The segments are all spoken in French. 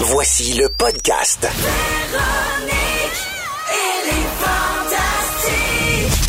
Voici le podcast.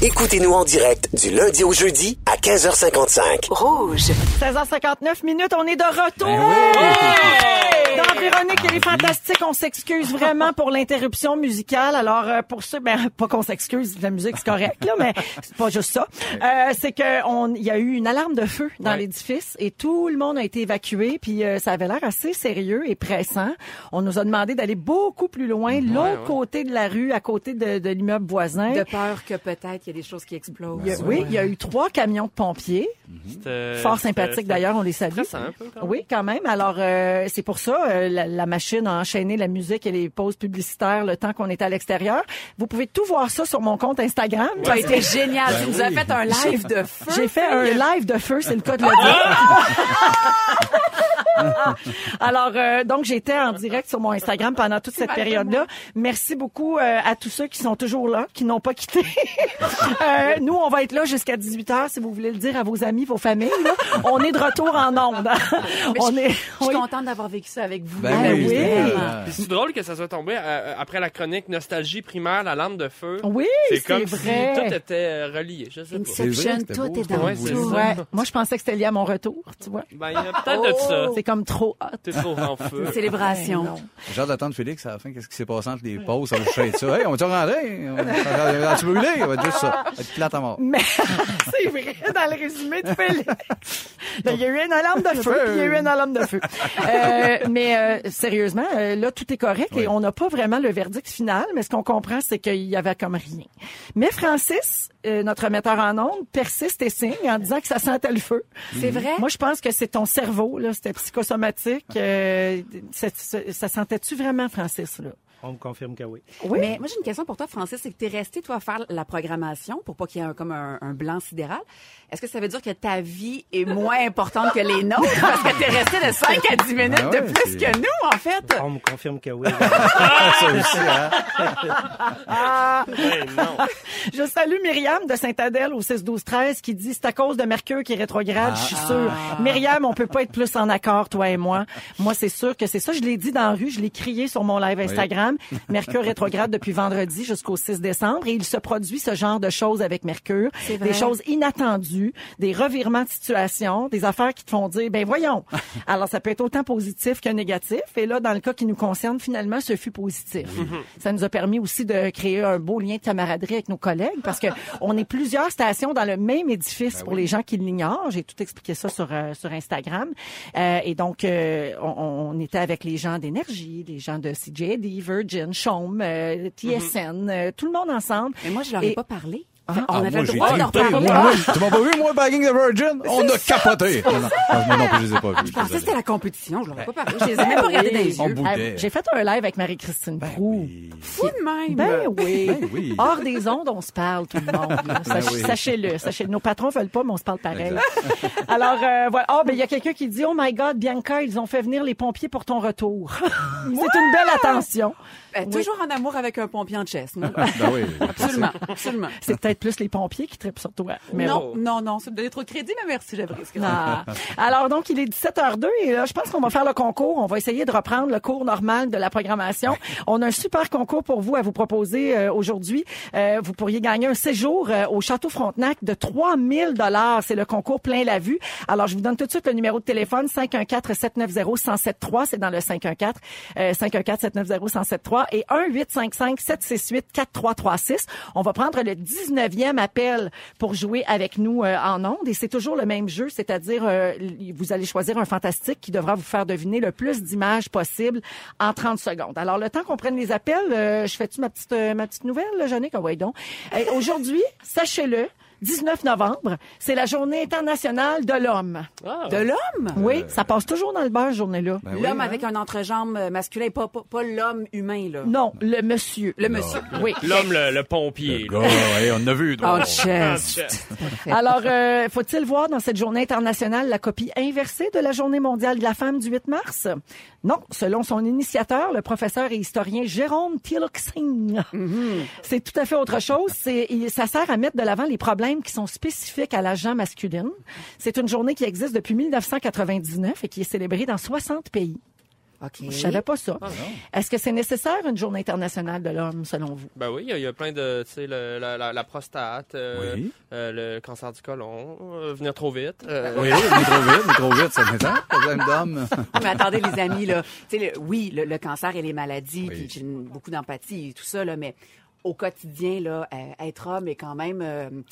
Écoutez-nous en direct du lundi au jeudi à 15h55. Rouge. 16h59 minutes, on est de retour. Dans Véronique, elle est fantastique. On s'excuse vraiment pour l'interruption musicale. Alors, euh, pour ceux, ben, pas qu'on s'excuse, la musique c'est correct, là, mais c'est pas juste ça. Euh, c'est que on, il y a eu une alarme de feu dans l'édifice et tout le monde a été évacué. Puis euh, ça avait l'air assez sérieux et pressant. On nous a demandé d'aller beaucoup plus loin, l'autre côté de la rue, à côté de, de l'immeuble voisin. De peur que peut-être il y a des choses qui explosent. Il y a- oui, il y a eu trois camions de pompiers. C'était- Fort c'était- sympathique c'était d'ailleurs, on les salue. un peu, quand même. Oui, quand même. Alors euh, c'est pour ça euh, la, la machine a enchaîné la musique et les pauses publicitaires le temps qu'on était à l'extérieur. Vous pouvez tout voir ça sur mon compte Instagram. Tu as été génial. tu nous as fait un live de feu. J'ai fait un live de feu, c'est le cas de le dire. Alors, euh, donc, j'étais en direct sur mon Instagram pendant toute cette période-là. Merci beaucoup euh, à tous ceux qui sont toujours là, qui n'ont pas quitté. Euh, nous, on va être là jusqu'à 18 h si vous voulez le dire à vos amis, vos familles. là. On est de retour en ondes. Mais on je, est... je suis oui. contente d'avoir vécu ça avec vous. Ben Ben oui, oui. c'est drôle que ça soit tombé euh, après la chronique Nostalgie primaire, la lampe de feu. Oui, c'est comme vrai. si tout était euh, relié. Je sais pas. C'est vrai, Inception, tout beau, est dans Ouais, tout. ça. Ouais. Moi, je pensais que c'était lié à mon retour, tu vois. Ben, il y a peut-être de ça. C'est comme trop hot. T'es trop en feu. Une célébration. J'ai hâte d'attendre Félix à la fin. Qu'est-ce qui s'est passé entre les pauses? Ça va toucher ça. Hey, on va-tu rentrer? On va- tu brûler? Ça va être juste ça. Ça va être plate à mort. Mais c'est vrai, dans le résumé de Félix. Ben, Il y a eu une alarme de feu, puis il y a eu une alarme de feu. Euh, mais euh, sérieusement, euh, là, tout est correct Oui. et on n'a pas vraiment le verdict final, mais ce qu'on comprend, c'est qu'il y avait comme rien. Mais Francis, euh, notre metteur en ondes, persiste et signe en disant que ça sentait le feu. C'est vrai? Moi, je pense que c'est ton cerveau, là, c'était psychosomatique. Euh, c'est- c'est- ça sentait-tu vraiment, Francis, là? On me confirme que oui. Oui. Mais moi, j'ai une question pour toi, Francis. C'est que tu es resté, toi, à faire la programmation pour pas qu'il y ait un, comme un, un blanc sidéral. Est-ce que ça veut dire que ta vie est moins importante que les nôtres? Parce que tu es resté de 5 à 10 minutes Ah ouais, de plus c'est- que nous, en fait. On me confirme que oui. ça aussi, hein? Ben non. Je salue Myriam de Saint-Adèle au 6-12-13 qui dit c'est à cause de Mercure qui est rétrograde, je suis sûre. Myriam, on peut pas être plus en accord, toi et moi. Moi, c'est sûr que c'est ça. Je l'ai dit dans la rue, je l'ai crié sur mon live Instagram. Mercure rétrograde depuis vendredi jusqu'au 6 décembre et il se produit ce genre de choses avec Mercure. C'est vrai. Des choses inattendues, des revirements de situation, des affaires qui te font dire, ben voyons. Alors, ça peut être autant positif que négatif. Et là, dans le cas qui nous concerne, finalement, ce fut positif. Ça nous a permis aussi de créer un beau lien de camaraderie avec nos collègues parce que on est plusieurs stations dans le même édifice pour les gens qui l'ignorent. J'ai tout expliqué ça sur euh, sur Instagram. Euh, et donc, euh, on, on était avec les gens d'énergie, les gens de CJD, Virgin, Chaume, euh, TSN, euh, tout le monde ensemble. Mais moi, je leur ai Et- pas parlé. Ah, on Ah, avait le droit tu m'as pas vu, moi, Bagging the Virgin? On a capoté. Non, non, moi non plus, je les ai pas vus. Je pensais que c'était la compétition. Je leur ai pas parlé. Je les ai même pas regardés dans les yeux. Euh, J'ai fait un live avec Marie-Christine Prou. Oui. Fou de même. Ben oui. Ben oui. Hors des ondes, on se parle, tout le monde. oui. Sachez-le. Sachez Nos patrons veulent pas, mais on se parle pareil. Alors, euh, voilà. Ah, ben, il y a quelqu'un qui dit, oh my God, Bianca, ils ont fait venir les pompiers pour ton retour. C'est une belle attention. Ben, Toujours en amour avec un pompier en? Ben oui. Absolument. Absolument. C'est peut-être plus les pompiers qui trippent sur toi. Mais non, bon. non, non, ça me donnait trop de crédit, mais merci, j'apprécie. Ah. Alors donc il est 17h02 et là je pense qu'on va faire le concours, on va essayer de reprendre le cours normal de la programmation. On a un super concours pour vous à vous proposer euh, aujourd'hui. Euh, vous pourriez gagner un séjour euh, au Château Frontenac de 3000 dollars, c'est le concours plein la vue. Alors je vous donne tout de suite le numéro de téléphone 514 790 1073, c'est dans le 514 euh, 514 790 1073 et 1 855 768 4336. On va prendre le 19e appel pour jouer avec nous euh, en ondes et c'est toujours le même jeu, c'est-à-dire euh, vous allez choisir un fantastique qui devra vous faire deviner le plus d'images possible en 30 secondes. Alors le temps qu'on prenne les appels, euh, je fais-tu ma petite nouvelle, là, Jannick? Ah ouais, donc. Aujourd'hui, sachez-le, 19 novembre, c'est la journée internationale de l'homme. Ah. De l'homme? Oui, ça passe toujours dans le beurre, cette journée-là. Ben oui, L'homme hein? avec un entrejambe euh, masculin, pas, pas, pas l'homme humain, là. Non, le monsieur. Le monsieur. Oui. L'homme, le, le pompier. Gars, hey, on a vu. En toi. chest. Alors, euh, faut-il voir dans cette journée internationale la copie inversée de la journée mondiale de la femme du 8 mars? Non, selon son initiateur, le professeur et historien Jérôme Tillotson. C'est tout à fait autre chose. Ça sert à mettre de l'avant les problèmes qui sont spécifiques à la gent masculine. C'est une journée qui existe depuis 1999 et qui est célébrée dans 60 pays. OK. Je savais pas ça. Ah, Est-ce que c'est nécessaire une journée internationale de l'homme, selon vous? Ben oui, il y a- il y, a plein de, tu sais, la, la- la prostate, euh, Oui. euh, le cancer du côlon, euh, venir trop vite. euh, Oui, mais trop vite, mais trop vite, ça m'étonne. Problème d'homme. Mais attendez, les amis, là. Tu sais, le- oui, le, le cancer et les maladies, Oui. puis j'ai beaucoup d'empathie et tout ça, là, mais au quotidien, là, être homme est quand même,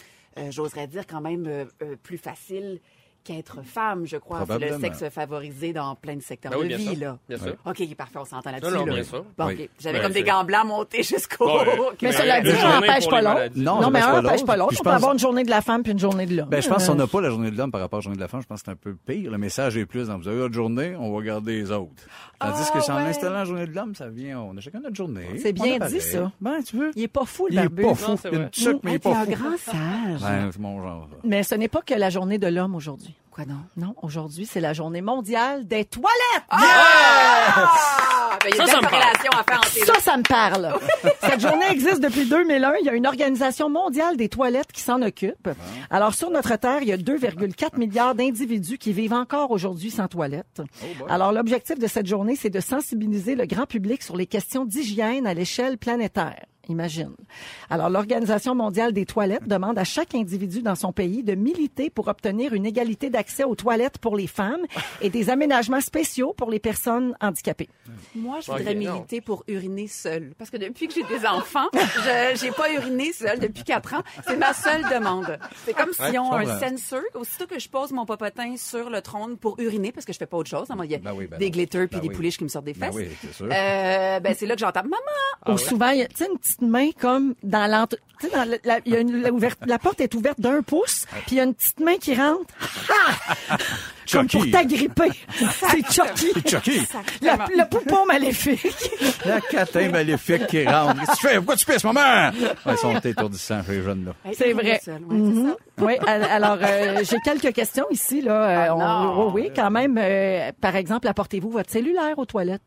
j'oserais dire, quand même euh, euh, plus facile qu'être femme, je crois. C'est le sexe favorisé dans plein de secteurs Ben oui, de bien vie, sûr. là. Bien sûr. OK, parfait, on s'entend là-dessus. Non, non, là. bien sûr. Bon, Oui. OK. J'avais Ben, comme des c'est- gants blancs montés jusqu'au... Ouais. Mais cela dit, ça journée n'empêche pas l'autre. Non, mais pas n'empêche pas l'autre. On je peut avoir une journée de la femme puis une journée de l'homme. Ben, je pense que si on Euh, n'a pas la journée de l'homme par rapport à la journée de la femme, je pense que c'est un peu pire. Le message est plus dans vous avez votre journée, on va garder les autres. Tandis Ah, que si en ouais. installant la journée de l'homme, ça vient, on a chacun notre journée. C'est On bien dit, ça. Ben, tu veux. Il est pas fou, le Il est barbu. pas fou. C'est Il est un grand sage. Ben, c'est mon genre. Mais ce n'est pas que la journée de l'homme aujourd'hui. Donc? Non, aujourd'hui, c'est la journée mondiale des toilettes. Ah! Ben, il y a Ça, ça me parle. à faire Ça, ça me parle. Cette journée existe depuis 2001. Il y a une organisation mondiale des toilettes qui s'en occupe. Alors, sur notre Terre, il y a 2,4 milliards d'individus qui vivent encore aujourd'hui sans toilettes. Alors, l'objectif de cette journée, c'est de sensibiliser le grand public sur les questions d'hygiène à l'échelle planétaire. Imagine. Alors, l'Organisation mondiale des toilettes demande à chaque individu dans son pays de militer pour obtenir une égalité d'accès aux toilettes pour les femmes et des aménagements spéciaux pour les personnes handicapées. Moi, je voudrais Ok, non. militer pour uriner seule. Parce que depuis que j'ai des enfants, je j'ai pas uriné seule depuis quatre ans. C'est ma seule demande. C'est comme Ouais, s'ils ont je un comprends. sensor. Aussitôt que je pose mon popotin sur le trône pour uriner, parce que je fais pas autre chose. Il y a Ben oui, ben des glitters puis Ben des oui. pouliches qui me sortent des Ben fesses. oui, c'est sûr. Euh, ben c'est là que j'entends maman. Ah Ou souvent, il y a tu sais, une petite main comme dans l'entre... Tu sais, dans la, la- il y a une- la, ouverte- la porte est ouverte d'un pouce, puis il y a une petite main qui rentre. comme pour t'agripper. C'est Chucky. Chucky, La- le poupon maléfique. la catin maléfique qui rentre. Qu'est-ce que tu fais? Pourquoi tu pisses, maman? Ouais, ils sont étourdissants, ces jeunes-là. Hey, C'est vrai. Oui, al- alors euh, j'ai quelques questions ici. Là. Euh, Ah, on- oui, oui, quand même. euh, par exemple, apportez-vous votre cellulaire aux toilettes?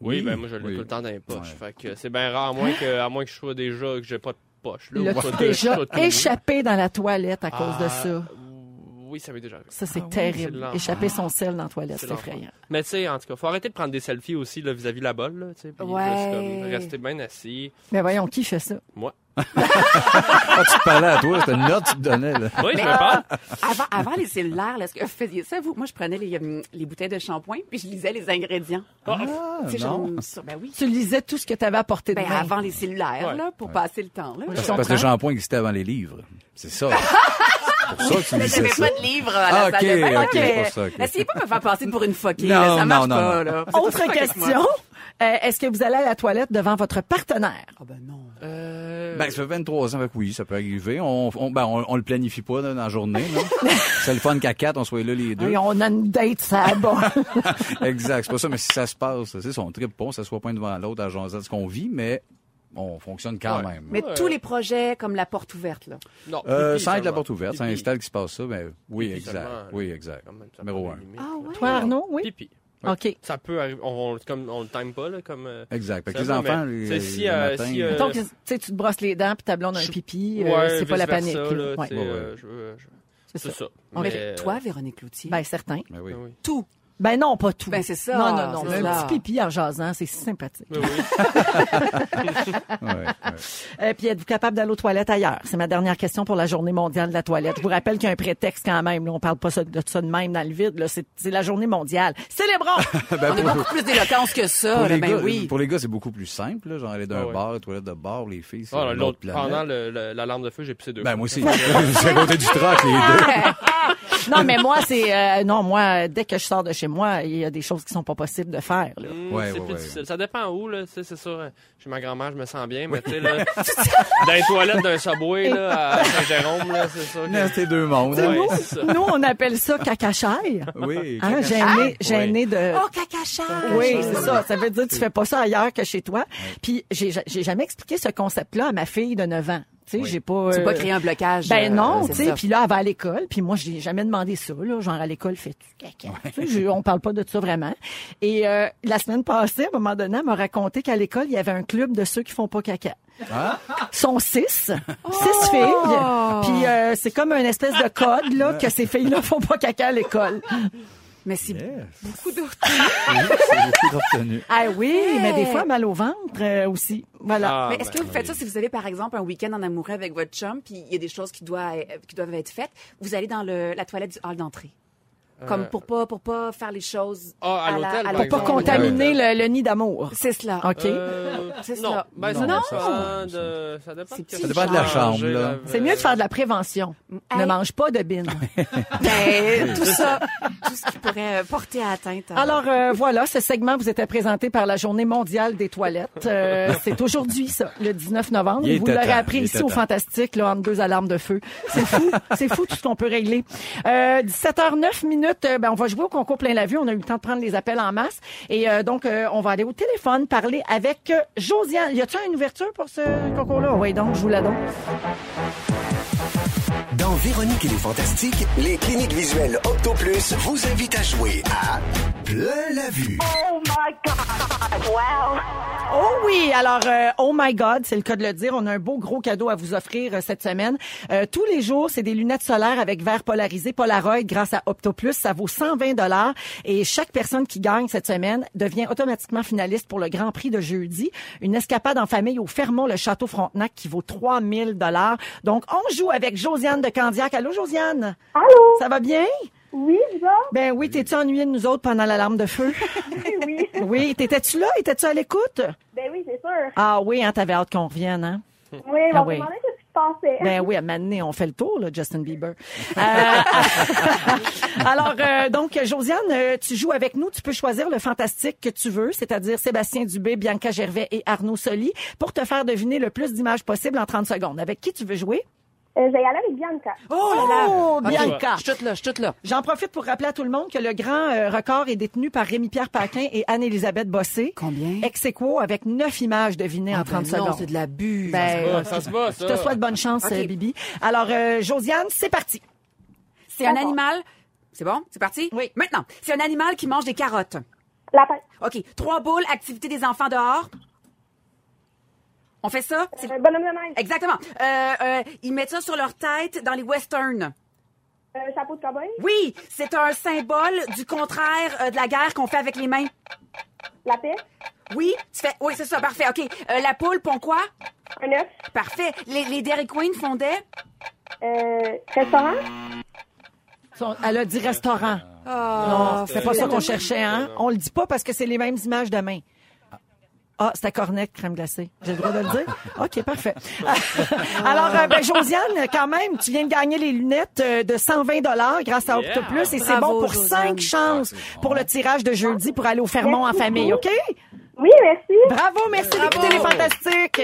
Oui, Oui, ben moi je l'ai oui. tout le temps dans les poches. Ouais. Fait que c'est bien rare, à moins que, à moins que je sois déjà que j'ai pas de poche. Là, ou pas de- déjà de échappé dans la toilette à cause de Ah, ça? Oui, ça m'est déjà arrivé. Ça, c'est Ah terrible. Échapper son sel dans la toilette, C'est effrayant. Mais tu sais, en tout cas, faut arrêter de prendre des selfies aussi vis-à-vis la bolle, là, tu sais, puis Ouais. juste comme rester bien assis. Mais voyons, qui fait ça? Moi. Ah, tu te parlais à toi, c'était une note que tu te donnais, là. Oui, je me parle. Avant, avant les cellulaires, là, est-ce que vous faisiez ça, vous? Moi, je prenais les, euh, les bouteilles de shampoing puis je lisais les ingrédients. Ah, Tu sais, non. genre, sur- ben oui. Tu lisais tout ce que tu avais apporté de Ben, main. avant les cellulaires, Ouais. là, pour passer le temps, là. Parce que le shampoing existait avant les livres. C'est ça. C'est pour ça que tu Mais j'avais ça. pas de livre à la Ah, salle de ok, bain. ok, c'est pour ça, ok. Essayez pas de me faire passer pour une foquée. Non, là, ça non, marche non, pas, non. là. C'est Autre pas avec moi. question. Euh, Est-ce que vous allez à la toilette devant votre partenaire? Ah ben non. Euh, Ben, ça fait 23 ans, oui, ça peut arriver. On, on, ben, on, on le planifie pas là, dans la journée. C'est le fun qu'à quatre, on soit là les deux. Oui, on a une date, ça bas. exact, c'est pas ça, mais si ça se passe, c'est ça, on tripe pas, on s'assoit pas un devant l'autre à jaser de ce qu'on vit, mais on fonctionne quand Ouais. même. Mais Ouais. tous les projets comme la porte ouverte, là. non, Euh, sans être la porte ouverte, ça Pipi. installe qu'il se passe ça, ben oui, Pipi exact. Oui, exact. Ça Numéro un. Ah ouais? Toi, Arnaud, oui? Pipi. OK. Ça peut arriver. On, on- comme, on le time pas, là, comme. euh, Exact. Fait que Ça les enfants, mais, les, tu sais, si, le euh, matin, si, euh, Donc, tu sais, tu te brosses les dents puis ta blonde a un pipi, euh, ouais, c'est pas la panique. là. là, Ouais. tu sais, Ouais, euh, je- je- C'est ça. ça. Mais Mais, toi, Véronique Cloutier, Ben, certain. ben oui. oui. tout. Ben non, pas tout. Ben, c'est ça, Non, non, non. Un ça. petit pipi en jasant, c'est sympathique. Oui, oui. Ouais, ouais. Euh, puis êtes-vous capable d'aller aux toilettes ailleurs? C'est ma dernière question pour la journée mondiale de la toilette. Je vous rappelle qu'il y a un prétexte quand même. Là, on parle pas de ça de même dans le vide. là. C'est la journée mondiale. Célébrons! Ben, On a pour- beaucoup plus d'éloquence que ça, pour là, les ben gars, oui. pour les gars, c'est beaucoup plus simple, là, genre aller d'un Ah ouais. bar, les toilettes de bar, les filles, c'est Ah, une l'autre, pendant l'alarme de feu, j'ai pissé deux Ben, moi aussi. c'est à côté du troc, les deux. non, mais moi, c'est... euh, non, moi, dès que je sors de chez moi, il y a des choses qui sont pas possibles de faire. Là. Ouais, c'est ouais, plus ouais. difficile. Ça dépend où, là. C'est sûr. euh, Chez ma grand-mère, je me sens bien, mais tu sais, là, dans les toilettes d'un subway, là, à Saint-Jérôme, là, c'est sûr que... Non, C'était deux mondes. hein. Ouais, nous, c'est ça. nous, on appelle ça cacachaille. Oui. Hein, gêné, gêné de... Oh, cacacha! Oui, c'est ça. Ça veut dire que tu fais pas ça ailleurs que chez toi. Puis j'ai j'ai jamais expliqué ce concept-là à ma fille de 9 ans. Tu sais, Oui. j'ai pas. Tu euh, pas créer un blocage. Ben euh, non, tu sais, puis là, elle va à l'école, puis moi, j'ai jamais demandé ça, là, genre à l'école, fais-tu caca? Tu sais, je- on parle pas de ça vraiment. Et euh, la semaine passée, à un moment donné, elle m'a raconté qu'à l'école, il y avait un club de ceux qui font pas caca. Ah, sont six, six filles, puis euh, c'est comme une espèce de code, là, que ces filles-là font pas caca à l'école. Mais c'est Yes. beaucoup d'autres. Oui. Ah oui, mais des fois, mal au ventre euh, aussi. Voilà. Ah, Mais est-ce que ben, vous faites ça si vous avez, par exemple, un week-end en amoureux avec votre chum, puis il y a des choses qui doivent, qui doivent être faites, vous allez dans le, la toilette du hall d'entrée? Comme pour pas, pour pas faire les choses. Ah, à la- l'hôtel, Pour pas exemple. contaminer le, le nid d'amour. C'est cela. OK. Euh, C'est non. cela. Ben, ça, Non, dépend ça- de, ça dépend C'est de Ça dépend de la chambre, la- là. C'est mieux de faire de la prévention. Ne Hey. mange pas de bine. Ben, tout ça, tout ce qui pourrait porter atteinte. à- Alors euh, voilà, ce segment vous était présenté par la Journée mondiale des toilettes. Euh, c'est aujourd'hui ça, le 19 novembre. Il vous l'aurez appris ici au. Fantastique, là, entre deux alarmes de feu. C'est fou, c'est fou tout ce qu'on peut régler. Euh, 17h09 minutes, euh, ben, on va jouer au concours plein la vue. On a eu le temps de prendre les appels en masse. Et euh, donc, euh, on va aller au téléphone parler avec euh, Josiane. Y a-t-il une ouverture pour ce concours-là? Oui, donc, je vous la donne. Dans Véronique et les Fantastiques, les cliniques visuelles OptoPlus vous invitent à jouer à Plein la vue. Oh oui, alors euh, oh my God, c'est le cas de le dire. On a un beau gros cadeau à vous offrir euh, cette semaine. Euh, tous les jours, c'est des lunettes solaires avec verre polarisé Polaroid grâce à OptoPlus. Ça vaut 120 dollars et chaque personne qui gagne cette semaine devient automatiquement finaliste pour le Grand Prix de jeudi. Une escapade en famille au Fermont, le Château Frontenac qui vaut 3000 dollars. Donc on joue avec Josiane de Candiac. Allô Josiane? Allô? Ça va bien? Oui, ça? Ben oui, t'es-tu ennuyée de nous autres pendant l'alarme de feu? Oui. oui, t'étais-tu là? Étais-tu à l'écoute? Ben oui, c'est sûr. Ah oui, hein, t'avais hâte qu'on revienne, hein? Oui, Ah on oui. se passait. Ben oui, à donné, on fait le tour, là, Justin Bieber. Euh, alors, euh, donc, Josiane, euh, tu joues avec nous. Tu peux choisir le fantastique que tu veux, c'est-à-dire Sébastien Dubé, Bianca Gervais et Arnaud Soli, pour te faire deviner le plus d'images possible en 30 secondes. Avec qui tu veux jouer? Euh, je vais y aller avec Bianca. Oh là là! Bianca! Je suis toute là, je suis toute là. J'en profite pour rappeler à tout le monde que le grand euh, record est détenu par Rémi-Pierre Paquin et Anne-Élisabeth Bossé. Combien? Ex aequo avec neuf images devinées en 30 Ben non, secondes. c'est de l'abus. Ben, va, ça se va, Je ça. te souhaite bonne chance, Ok. euh, Bibi. Alors, euh, Josiane, c'est parti. C'est un animal. C'est bon? C'est parti? Oui. Maintenant, c'est un animal qui mange des carottes. Lapin. OK. Trois boules, activité des enfants dehors. On fait ça? C'est- Euh, bonhomme de neige. Exactement. Euh, euh, ils mettent ça sur leur tête dans les westerns. Euh, chapeau de cowboy? Oui, c'est un symbole du contraire euh, de la guerre qu'on fait avec les mains. La paix? Oui, tu fais. Oui, c'est ça, parfait. OK. Euh, la poule pond quoi? Un œuf. Parfait. Les, les Dairy Queen fondaient? Euh, restaurant? Elle a dit restaurant. Ah, non, c'est pas ça qu'on cherchait, hein? On le dit pas parce que c'est les mêmes images de main. Ah, c'était cornet, crème glacée. J'ai le droit de le dire? OK, parfait. Alors, euh, ben, Josiane, quand même, tu viens de gagner les lunettes euh, de 120 grâce à Yeah. Octoplus et c'est Bravo, bon pour Josiane. cinq chances pour le tirage de jeudi pour aller au Fermont en Merci famille. OK? Oui, merci. Bravo, merci d'écouter les fantastiques.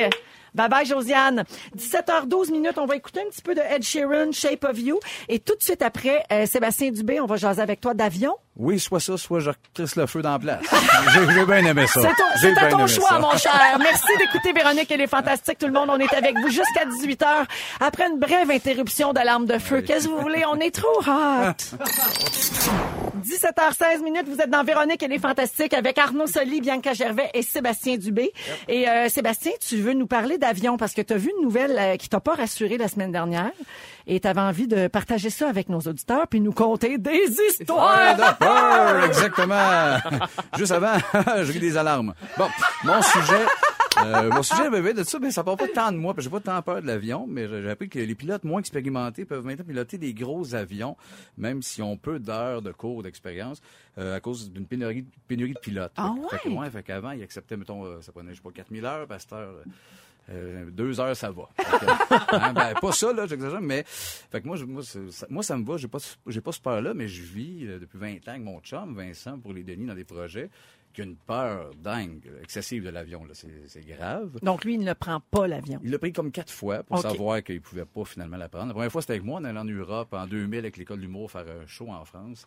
Bye bye, Josiane. 17h12 minutes, on va écouter un petit peu de Ed Sheeran, Shape of You. Et tout de suite après, euh, Sébastien Dubé, on va jaser avec toi d'avion. Oui, soit ça, soit je crisse le feu dans la place. J'ai bien aimé ça. C'est à ton choix, ça. mon cher. Merci d'écouter Véronique et les Fantastiques. Tout le monde, on est avec vous jusqu'à 18h. Après une brève interruption d'alarme de feu. Qu'est-ce que vous voulez? On est trop hot. 17h16 minutes, vous êtes dans Véronique et les Fantastiques avec Arnaud Soli, Bianca Gervais et Sébastien Dubé. Et euh, Sébastien, tu veux nous parler d'avion parce que tu as vu une nouvelle euh, qui t'a pas rassuré la semaine dernière et tu avais envie de partager ça avec nos auditeurs puis nous conter des histoires. Ouais, exactement. Juste avant, je ris des alarmes. Bon, mon sujet, euh, mon sujet, bébé, de ça, ben, ça part pas tant de moi, parce que j'ai pas tant peur de l'avion, mais j'ai j'ai appris que les pilotes moins expérimentés peuvent maintenant piloter des gros avions, même s'ils ont peu d'heures de cours d'expérience, euh, à cause d'une pénurie, pénurie de pilotes. Ah Fait ouais? ouais, fait qu'avant, ils acceptaient, mettons, euh, ça prenait, je sais pas, 4000 heures, parce que euh, deux heures, ça va. Hein, ben, pas ça, là, j'exagère, mais, fait que moi, moi, ça, moi, ça me va, j'ai pas, pas ce peur-là, mais je vis euh, depuis 20 ans avec mon chum, Vincent, pour les Denis, dans des projets, qui a une peur dingue, excessive de l'avion. C'est, grave. Donc lui, il ne prend pas l'avion. Il l'a pris comme quatre fois pour savoir qu'il pouvait pas finalement la prendre. La première fois, c'était avec moi. On allait en Europe en 2000 avec l'école d'humour faire un show en France.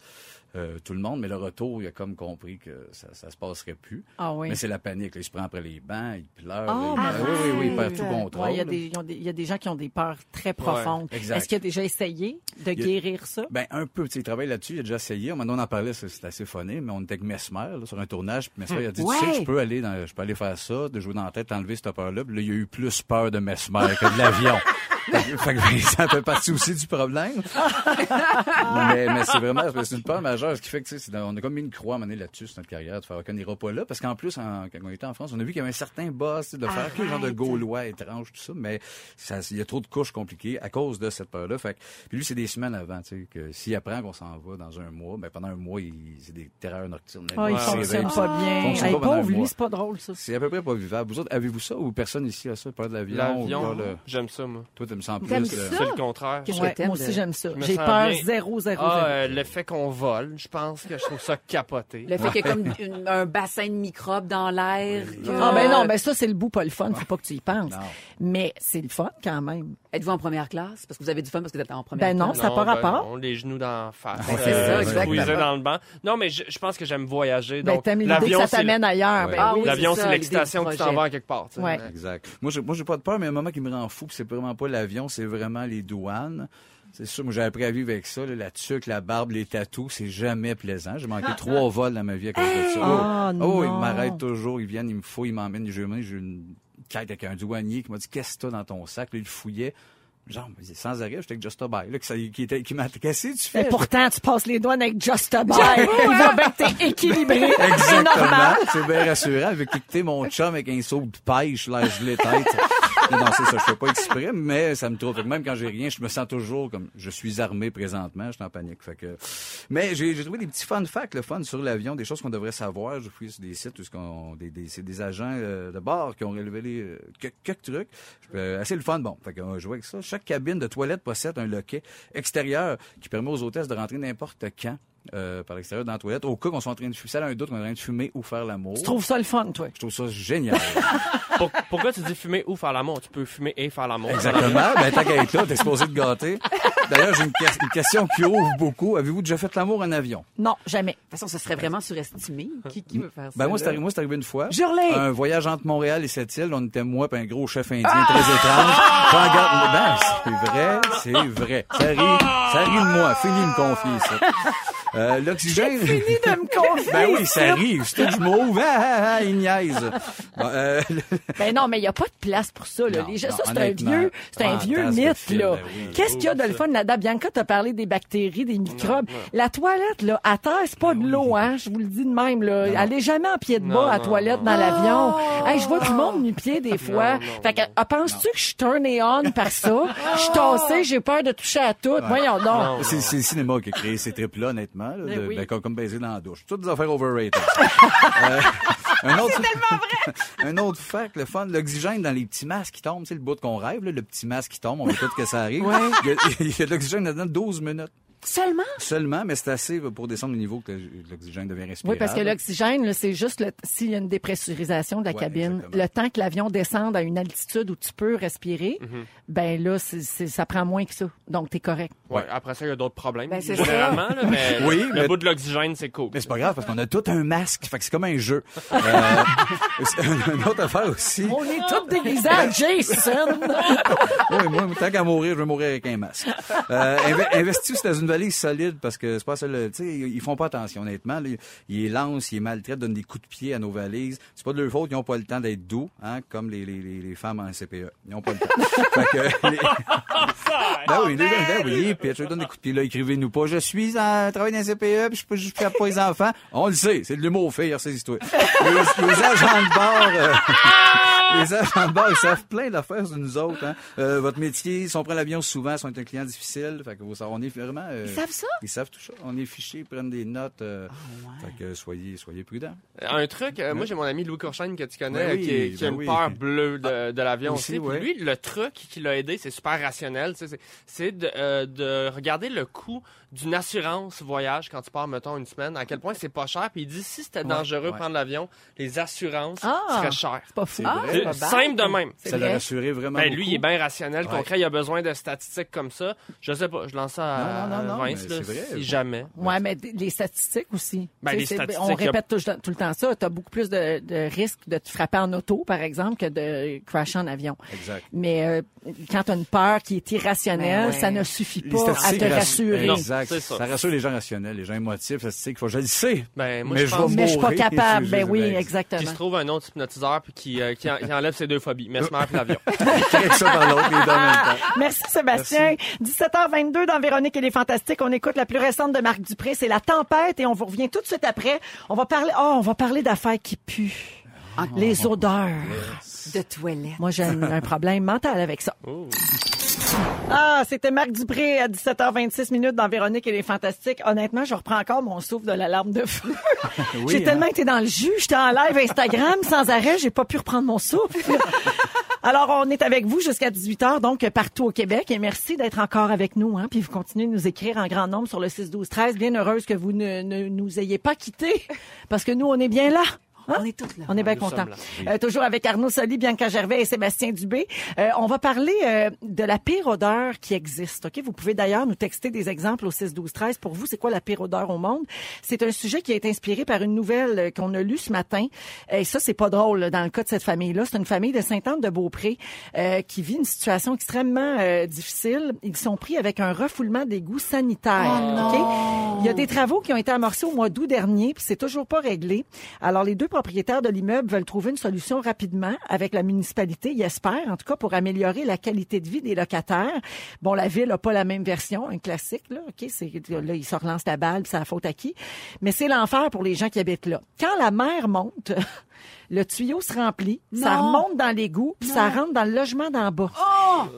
Euh, tout le monde, mais le retour, il a comme compris que ça, ça se passerait plus. Ah oui. Mais c'est la panique. là. Il se prend après les bancs, il pleure. Oh, il- oui, oui, oui, il perd tout contrôle. Ouais, Il y, y a des gens qui ont des peurs très profondes. Est-ce qu'il a déjà essayé de a- guérir ça? Ben, un peu. Il travaille là-dessus. Il a déjà essayé. Maintenant, on en parlait, c'est assez funné, mais on était avec Mesmer, là, sur un tournage. Personnage. Mais vrai, il a dit, Ouais. tu sais, que je peux aller dans, je peux aller faire ça, de jouer dans la tête, enlever cette peur-là. Puis là, il y a eu plus peur de Mesmer que de l'avion. fait que- que ça fait partie aussi du problème. mais mais c'est vraiment, c'est une peur majeure, ce qui fait que, tu sais, on a comme mis une croix à donné là-dessus sur notre carrière, de faire qu'on n'ira pas là. Parce qu'en plus, en- quand on était en France, on a vu qu'il y avait un certain boss, tu sais, de faire quel genre de Gaulois étrange, tout ça. Mais ça, il y a trop de couches compliquées à cause de cette peur-là. Fait que, puis lui, c'est des semaines avant, tu sais, que s'il apprend qu'on s'en va dans un mois, ben pendant un mois, il, c'est des terreurs nocturnes. Ah, il Ouais, fonctionne ouais. pas bien. Fonctionne Hey, pas pauvre, lui, c'est pas drôle, ça. C'est à peu près pas vivable. Vous autres, avez-vous ça ou personne ici a ça, peur de l'avion? L'avion, le- j'aime ça, moi. Toi, tu me sens plus. T'aimes ça? C'est le contraire. Ouais, t'aimes moi aussi, j'aime ça. J'ai peur bien. zéro, zéro, Ah, zéro. euh, le fait qu'on vole, je pense que je trouve ça capoté. Le fait qu'il y a comme une- un bassin de microbes dans l'air. Ah ben non, ben ça c'est le bout pas le fun, faut pas que tu y penses. Mais c'est le fun quand même. Êtes-vous en première classe? Parce que vous avez du fun parce que vous êtes en première Ben non, classe. ça n'a pas ben rapport. non, les genoux dans la face. Ben, c'est ça, exactement. dans le banc. Non, mais je, je pense que j'aime voyager. Ben Donc, que l'avion, ça c'est t'amène ailleurs. Ouais. Ben Ah oui. L'avion, c'est ça, l'excitation l'idée que du tu t'en vas projet. à quelque part. Ouais. Exact. Moi, j'ai, moi, j'ai pas de peur, mais un moment qui me rend fou, c'est vraiment pas l'avion, c'est vraiment les douanes. C'est sûr, moi, j'ai appris à vivre avec ça, là, la tuque, la barbe, les tatous, c'est jamais plaisant. J'ai manqué trois vols dans ma vie à cause de ça. Ah, oh, ils non. m'arrêtent toujours, ils viennent, ils me fouillent, ils m'emmènent. J'ai j'ai une quête avec un douanier qui m'a dit, qu'est-ce que t'as dans ton sac? Là, il fouillait. Genre, sans arrêt, j'étais avec Just a Buy, là, que qui, était, qui m'a, qu'est-ce que tu fais? Et pourtant, tu passes les douanes avec Just a Buy. Il va bien que t'es équilibré. C'est Exactement. normal. C'est bien rassurant. Avec quitter mon chum avec un saut de pêche, là, je l'ai tête. Non, c'est ça, je fais pas exprès, mais ça me trouve. Même quand j'ai rien, je me sens toujours comme, je suis armé présentement, je suis en panique. Fait que, mais j'ai, trouvé des petits fun facts, le fun sur l'avion, des choses qu'on devrait savoir. Je fouille sur des sites où qu'on, des, des, c'est des agents euh, de bord qui ont révélé euh, quelques, trucs. Euh, assez le fun, bon. Fait qu'on avec ça. Chaque cabine de toilette possède un loquet extérieur qui permet aux hôtesses de rentrer n'importe quand. Euh, par l'extérieur dans la toilette, au cas qu'on soit en train de fumer, ça a un doute qu'on est en train de fumer ou faire l'amour. Tu trouves ça le fun, toi? Je trouve ça génial. Pour- pourquoi tu dis fumer ou faire l'amour? Tu peux fumer et faire l'amour. Exactement. Ben, tant qu'à être là, t'es supposé te gâter. D'ailleurs, j'ai une, que- une question qui ouvre beaucoup. Avez-vous déjà fait l'amour en avion? Non, jamais. De toute façon, ce serait vraiment surestimé. Qui, qui veut faire ça? Ben, moi, c'est arrivé, moi, c'est arrivé une fois. Jure-les! Un voyage entre Montréal et cette île. On était moi et un gros chef indien très étrange. Regarde, ben, c'est vrai, c'est vrai. Ça rit, ça rit de moi. Fini de me confier, ça. Euh, l'oxygène. Fini de me confier. Ben oui, ça rit. C'est tout, je m'ouvre. Ah, ah, ah, il niaise. Bon, euh, le- Ben non, mais il n'y a pas de place pour ça. Là. Non, Les gens- non, ça, c'est un vieux, c'est un vieux mythe, film, là. ben oui. Qu'est-ce qu'il y a de le fun là-dedans? Bianca, t'as parlé des bactéries, des microbes. La toilette, là, à terre, c'est pas de l'eau, hein. Je vous le dis de même, là. Allez jamais en pied de bas Non, à toilette non. dans l'avion. Hey, je vois du monde nu-pied des fois. non, fait que, ah, penses-tu que je suis turné on par ça? Je suis tassée, j'ai peur de toucher à tout. Voyons donc. Non. C'est le cinéma qui a créé ces trips-là, honnêtement. là, Ben de- oui. ben, comme, comme baiser dans la douche. Toutes des affaires overrated. Euh, un autre, tellement vrai! un autre fact, le fun, l'oxygène dans les petits masques qui tombent, sais, le bout qu'on rêve, là, le petit masque qui tombe, on veut tout que ça arrive. Il, y a, il y a de l'oxygène dedans 12 minutes. Seulement? Seulement, mais c'est assez pour descendre le niveau que l'oxygène devient respirable. Oui, parce que l'oxygène, c'est juste le- s'il y a une dépressurisation de la Ouais, cabine, exactement. le temps que l'avion descende à une altitude où tu peux respirer, Mhm. ben là, ça prend moins que ça. Donc, t'es correct. Ouais, après ça, il y a d'autres problèmes. Ben, c'est généralement, là, mais Oui, le mais- bout de l'oxygène, c'est cool. Mais c'est pas grave parce qu'on a tout un masque, fait que c'est comme un jeu. Euh, c'est une autre affaire aussi. On est tous déguisés en Jason! Oui, moi, tant qu'à mourir, je vais mourir avec un masque. Euh, inve- investis aussi dans solide parce que c'est pas ça, le- tu sais, ils font pas attention, honnêtement. là. Ils les lancent, ils les maltraitent, donnent des coups de pied à nos valises. C'est pas de leur faute, ils ont pas le temps d'être doux, hein, comme les, les, les, femmes en CPE. Ils ont pas le temps. fait que, les- Ben oui, gars, ben oui, puis je leur donne des coups de pied, là, écrivez-nous pas. Je suis en travail dans un CPE, puis je peux juste faire pas les enfants. On le sait, c'est de l'humour fait, ces histoires. Les, les agents de bord, euh, les agents de bord, ils savent plein d'affaires sur nous autres, hein. Euh, votre métier, si on prend l'avion souvent, si on est un client difficile, fait que vous savez, on est vraiment, euh, Ils savent ça? Ils savent tout ça. On est fichés, ils prennent des notes, euh, fait que soyez, soyez prudents. Un truc, euh, moi j'ai mon ami Louis Courchaine que tu connais, Ben oui, qui, est- qui a ben une oui. peur bleue de, de l'avion Aussi, ouais. lui, le truc qui l'a aidé, c'est super rationnel, tu sais, c'est- c'est de, euh, de regarder le coût d'une assurance voyage quand tu pars, mettons, une semaine, à quel point c'est pas cher. Puis il dit, si c'était dangereux ouais. prendre l'avion, les assurances Ah! seraient chères. C'est pas fou. C'est vrai. C'est Pas simple de même. C'est Ça l'a rassuré vraiment Ben, lui, beaucoup. il est bien rationnel, Ouais. concret. Il a besoin de statistiques comme ça. Je sais pas, je lance ça à Non, non, non, non, Vince, mais là, vrai. si jamais. Ouais, mais les statistiques aussi. Ben, les statistiques, On a- répète tout, tout le temps ça. Tu as beaucoup plus de, de risques de te frapper en auto, par exemple, que de crasher en avion. Exact. Mais euh, quand tu as une peur qui est irrationnelle, Ben ouais. ça ne suffit pas à te rass- rassurer. C'est ça. Ça rassure les gens rationnels, les gens émotifs, statistiques. Faut que je le sais. Ben, moi, mais je je pense vais Mais je suis pas capable. Je- Ben oui, ben, exactement. qu'il se trouve un autre hypnotiseur puis qui, euh, qui, en- qui enlève ses deux phobies, mesmer puis l'avion. Crée ça par l'autre, les deux en même temps. Merci Sébastien. 17h22 dans Véronique et les Fantastiques. On écoute la plus récente de Marc Dupré, c'est La Tempête et on vous revient tout de suite après. On va parler oh, on va parler d'affaires qui puent. Les odeurs. De toilette. Moi, j'ai un, un problème mental avec ça. Oh. Ah, c'était Marc Dupré à 17h26 minutes dans Véronique et les Fantastiques. Honnêtement, je reprends encore mon souffle de l'alarme de feu. j'ai hein. tellement été dans le jus, j'étais en live Instagram sans arrêt, j'ai pas pu reprendre mon souffle. Alors, on est avec vous jusqu'à 18h, donc partout au Québec. Et merci d'être encore avec nous. Hein, puis vous continuez de nous écrire en grand nombre sur le 6 12 13 Bien heureuse que vous ne, ne nous ayez pas quittés, parce que nous, on est bien là. Hein? On est toutes là. On est bien contents. Euh, toujours avec Arnaud Soli, Bianca Gervais et Sébastien Dubé. Euh, on va parler euh, de la pire odeur qui existe. Ok, Vous pouvez d'ailleurs nous texter des exemples au 6 12 13 Pour vous, c'est quoi la pire odeur au monde? C'est un sujet qui a été inspiré par une nouvelle euh, qu'on a lue ce matin. Et ça, c'est pas drôle là, dans le cas de cette famille-là. C'est une famille de Sainte-Anne-de-Beaupré euh, qui vit une situation extrêmement euh, difficile. Ils sont pris avec un refoulement d'égouts sanitaires. ok? Il y a des travaux qui ont été amorcés au mois d'août dernier, puis c'est toujours pas réglé. Alors, les deux propriétaires de l'immeuble veulent trouver une solution rapidement avec la municipalité, ils espèrent, en tout cas, pour améliorer la qualité de vie des locataires. Bon, la ville a pas la même version, un classique, là, OK? C'est, là, ils se relancent la balle, c'est la faute à qui? Mais c'est l'enfer pour les gens qui habitent là. Quand la mer monte, le tuyau se remplit, ça remonte dans l'égout, puis ça rentre dans le logement d'en bas.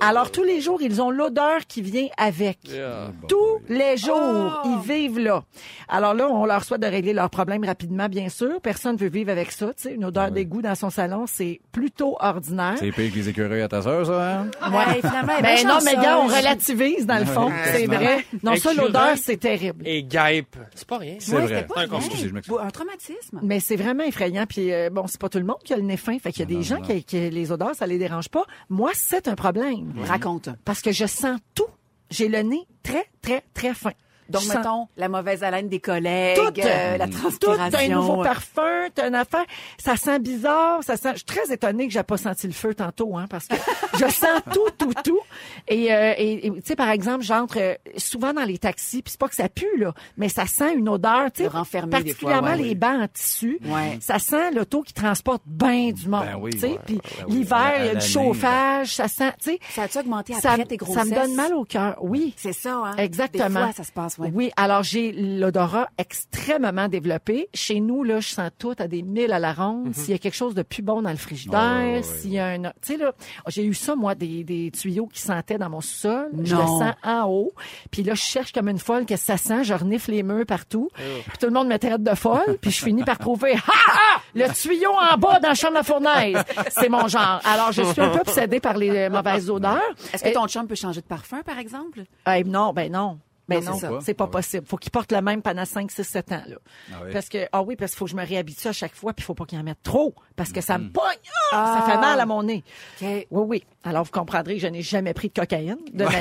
Alors, tous les jours, ils ont l'odeur qui vient avec. Yeah. Tous les jours, ils vivent là. Alors là, on leur souhaite de régler leurs problèmes rapidement, bien sûr. Personne ne veut vivre avec ça. Tu sais, une odeur d'égout dans son salon, c'est plutôt ordinaire. C'est pire que les écureuils à ta sœur, ça, hein? Ouais, finalement, elle est Ben bien non, mais gars, on relativise dans le fond. C'est vrai. Non, ça, l'odeur, c'est terrible. Et guêpe. C'est pas rien. C'est Ouais, vrai. pas C'est un bien. Excusez. Un traumatisme. Mais c'est vraiment effrayant. Puis euh, bon, c'est pas tout le monde qui a le nez fin. Fait qu'il y a des gens Qui, qui les odeurs, ça les dérange pas. Moi, c'est un problème. Raconte. Parce que je sens tout. J'ai le nez très, très, très fin. Donc, Je sens mettons, la mauvaise haleine des collègues, Tout. euh, la Tout, transpiration. t'as un nouveau parfum, t'as une affaire. Ça sent bizarre, ça sent. Je suis très étonnée que j'ai pas senti le feu tantôt, hein, parce que je sens tout, tout, tout. Et, euh, et, et, tu sais, par exemple, j'entre euh, souvent dans les taxis, puis c'est pas que ça pue là, mais ça sent une odeur, tu sais, des fois, particulièrement ouais, les oui. bancs en tissu. Ouais. Ça sent l'auto qui transporte bien du monde, Ben oui, tu sais. ouais, Puis l'hiver, il y a du ligne. chauffage, ça sent, tu sais. Ça a-tu augmenté Ça, après tes ça grossesses? me donne mal au cœur, oui. C'est ça, hein? Exactement. Des fois, ça se passe, ouais. Oui, alors j'ai l'odorat extrêmement développé. Chez nous, là, je sens tout à des milles à la ronde. S'il y a quelque chose de plus bon dans le frigidaire, ouais. s'il y a un... Tu sais, là, j'ai eu ça, moi, des, des tuyaux qui sentaient dans mon sol. Je le sens en haut. Puis là, je cherche comme une folle qu'est-ce que ça sent. Je renifle les murs partout. Puis tout le monde me traite de folle. Puis je finis par trouver, ha, ha! Le tuyau en bas dans la chambre à fournaise. C'est mon genre. Alors, je suis un peu obsédée par les euh, mauvaises odeurs. Est-ce que ton chum peut changer de parfum, par exemple? eh, non, ben non. Ben Non, non, c'est c'est pas Ah ouais. possible. Faut qu'il porte le même pendant 5, 6, 7 ans, là. Ah oui. Parce que, ah oui, parce qu'il faut que je me réhabitue à chaque fois, puis il faut pas qu'il en mette trop, parce que ça me pogne. Ah, Ça fait mal à mon nez. OK. Oui, oui. Alors, vous comprendrez que je n'ai jamais pris de cocaïne de ma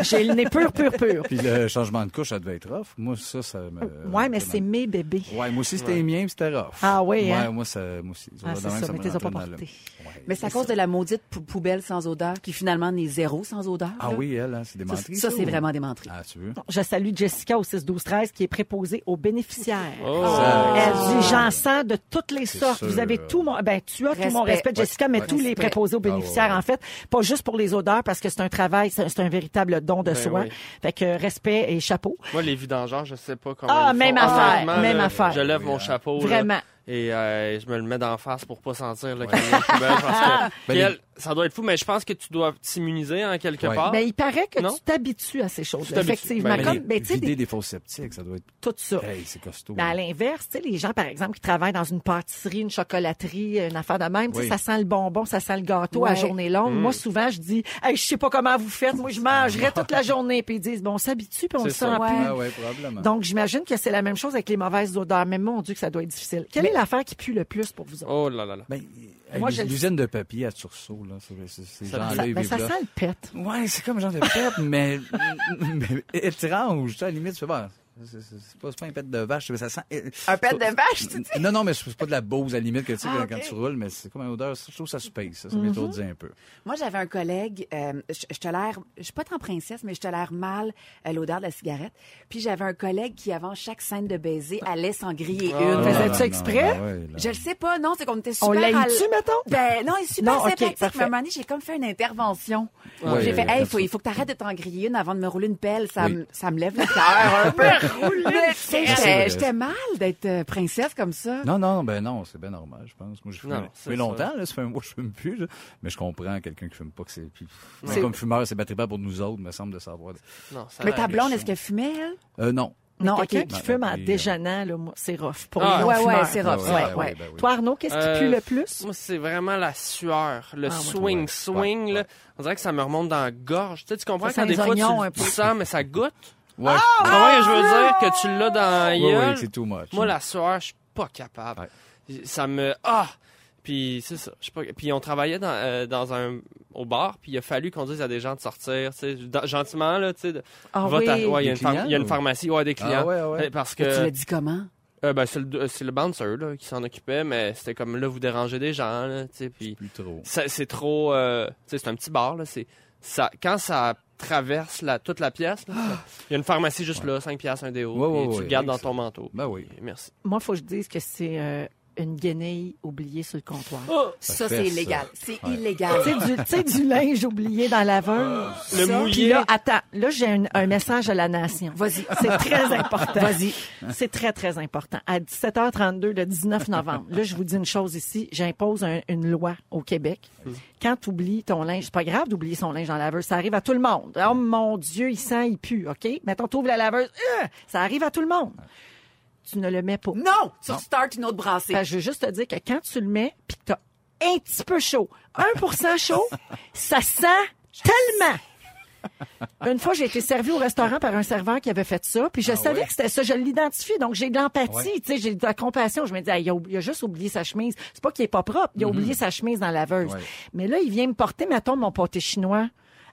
vie. J'ai le nez pur, pur, pur. Puis le changement de couche, ça devait être rough. Moi, ça, ça me. Ouais, mais c'est mes bébés. Ouais, moi aussi, c'était les miens, puis c'était rough. Ah oui, Ouais, hein? moi, ça, moi aussi. Ah, c'est ça, mais t'es pas porté. Ouais. Mais c'est à cause de la maudite pou- poubelle sans odeur qui finalement n'est zéro sans odeur. Ah là? oui, elle, hein, c'est des Ça, ça, c'est vraiment des menteries. Ah, tu veux? Je salue Jessica au 6 12 13 qui est préposée aux bénéficiaires. Oh. Elle dit j'en sens de toutes les sortes. sûr. Vous avez tout mon ben tu as tout mon Respect. Jessica mais Ouais. tous les préposés aux bénéficiaires Ah ouais, ouais. en fait, pas juste pour les odeurs parce que c'est un travail, c'est un véritable don de Ben soi. oui. Fait que respect et chapeau. Moi, les vidangeurs, je sais pas comment. Ah, même font. affaire, même là, affaire. Je lève Oui, mon hein. chapeau. là, Vraiment. et euh, je me le mets d'en face pour pas sentir le camion poubelle. Parce que, Ben, ça doit être fou, mais je pense que tu dois t'immuniser en quelque Ouais. part. Ben il paraît que Non? tu t'habitues à ces choses. Effectivement, Ben, comme ben tu sais vider des- des fausses sceptiques, ça doit être. tout ça. Hey, c'est costaud. Ben, à l'inverse, tu sais, les gens, par exemple, qui travaillent dans une pâtisserie, une chocolaterie, une affaire de même, tu sais, Oui. ça sent le bonbon, ça sent le gâteau à journée longue. Mm. Moi, souvent, je dis, hey, je sais pas comment vous faites, moi, je mangerai toute la journée. Puis ils disent, bon, on s'habitue, puis on le sent ça. plus. Ah ouais, probablement. Donc, j'imagine que c'est la même chose avec les mauvaises odeurs. Mais mon Dieu, que ça doit être difficile. Quelle est l'affaire qui pue le plus pour vous autres? Oh là là là. Ben, Moi, L'usine de papier à Tursault, là, c'est- c'est- ces Ça- gens-là, Ça, ben, sent le pet. Ouais, c'est comme un genre de pète, mais, mais étrange. À la limite, tu fais, c'est pas, pas un pet de vache, mais ça sent. Un pet de vache, tu dis? Non, non, mais c'est pas de la bose à la limite que tu sais, Ah, quand, tu roules, mais c'est comme une odeur. Je trouve ça se paye, ça. Ça Mm-hmm. m'étourdit un peu. Moi, j'avais un collègue, euh, je, je te l'air, je suis pas tant princesse, mais je te l'air mal euh, l'odeur de la cigarette. Puis j'avais un collègue qui, avant chaque scène de baiser, allait s'en griller Ah. une. Faisais-tu non, exprès? non, ouais. Je le sais pas, non, c'est qu'on était super... On l'a à tu mettons? Ben non, il est super Non, ok, sympathique. parfait. Mais à un moment donné, j'ai comme fait une intervention. Ouais, j'ai fait, ouais, hey, comme faut, ça. il faut que t'arrêtes de t'en griller une avant de me rouler une pelle. Ça, Oui. me, ça me lève le cœur un peu. J'étais mal d'être euh, princesse comme ça. Non, non, ben non, c'est bien normal, je pense. Moi, je fume, Non, ça c'est fait ça. longtemps, là, ça fait un mois que je fume plus, là. mais je comprends quelqu'un qui fume pas que c'est. Puis, C'est- comme fumeur, c'est batterie pas pour nous autres, me semble de savoir. Non, ça Mais ta blonde, est-ce qu'elle fumait, elle? Euh, non. Non, OK. quelqu'un qui fume en euh, déjeunant, là, moi, c'est rough. Pour Ah, ouais, ouais, c'est rough, Ouais, ouais, ouais, ouais. ben oui. Toi, Arnaud, qu'est-ce qui Euh, pue le plus? Moi, c'est vraiment la sueur. Le Ah, swing, Ouais, swing, ouais, là. ouais. On dirait que ça me remonte dans la gorge. Tu sais, tu comprends Ça quand des fois tu, un tu peu. sens, mais ça goûte? Ouais. Ce que je veux dire? Que tu l'as dans la Ouais, gueule. ouais, c'est too much. Moi, la sueur, je suis pas capable. Ça me... Ah! Puis c'est ça. je sais pas. Puis on travaillait dans, euh, dans un au bar, puis il a fallu qu'on dise à des gens de sortir, tu sais, dans- gentiment là, tu sais. de- Ah va oui. ta- ouais, il y a Des une, phar- clients, il y a une ou- pharmacie, ouais, des clients. Ah ouais, ouais. Euh, Parce Et Tu l'as que dit comment? euh, ben, c'est le, c'est le bouncer là, qui s'en occupait, mais c'était comme là, vous dérangez des gens, là, tu sais, puis Plus trop. ça- c'est trop, euh, tu sais, c'est un petit bar là, c'est ça quand ça traverse la, toute la pièce, là, ça- il y a une pharmacie juste là, 5 piastres un déo, Ouais, tu ouais, le gardes dans ton manteau. Ben oui. Merci. Moi, il faut que je dise que c'est euh, une guenille oubliée sur le comptoir. Ça, fait c'est ça. illégal. C'est Ouais. illégal. Tu sais, du, tu sais, du linge oublié dans la laveuse. Le Ça. mouillé. Puis là, attends, là, j'ai un, un message à la nation. Vas-y. C'est très important. Vas-y. C'est très, très important. À 17h32, le 19 novembre, là, je vous dis une chose ici. J'impose un- une loi au Québec. Quand tu oublies ton linge, c'est pas grave d'oublier son linge dans la laveuse. Ça arrive à tout le monde. Oh mon Dieu, il sent, il pue, OK? Mettons, tu ouvres la laveuse. euh, ça arrive à tout le monde. Tu ne le mets pas. Non! Tu start une autre brassée. Que je veux juste te dire que quand tu le mets, puis que t'as un petit peu chaud, 1% chaud, ça sent tellement. Une fois, j'ai été servi au restaurant par un serveur qui avait fait ça, puis je savais ouais? que c'était ça. Je l'identifiais, donc j'ai de l'empathie, Ouais. tu sais, j'ai de la compassion. Je me dis, ah, il, a, il a juste oublié sa chemise. C'est pas qu'il est pas propre, il a oublié sa chemise dans la laveuse. Ouais. Mais là, il vient me porter, mettons, mon pâté chinois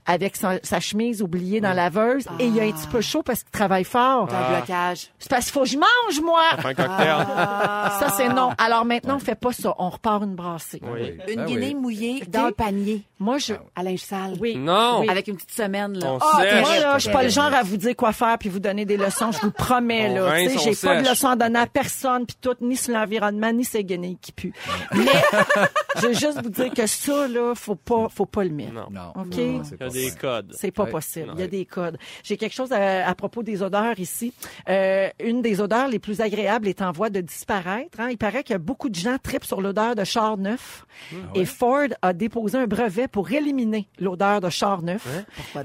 avec sa, sa chemise oubliée dans la laveuse, et il a un petit peu chaud parce qu'il travaille fort. Un blocage. C'est parce qu'il faut que je mange, moi! Un cocktail. Ça, c'est non. Alors maintenant, on fait pas ça. On repart une brassée. Oui. Une Ben guinée oui. mouillée dans le panier Moi, je... à linge sale. Oui. Non. Oui. Avec une petite semaine, là. On Ah, sèche. Moi, là, je suis pas le genre à vous dire quoi faire puis vous donner des leçons. Je vous promets, On là. j'ai pas de leçons à donner à personne puis tout, ni sur l'environnement, ni ces guenilles qui puent. Mais, je veux juste vous dire que ça, là, faut pas, faut pas le mettre. Non. Non. OK? Non, c'est Il y a pas des codes. C'est pas Ouais. possible. Il y a des codes. J'ai quelque chose à, à propos des odeurs ici. Euh, une des odeurs les plus agréables est en voie de disparaître. hein. Il paraît que beaucoup de gens tripent sur l'odeur de char neuf. Et Ford a déposé un brevet pour éliminer l'odeur de char neuf.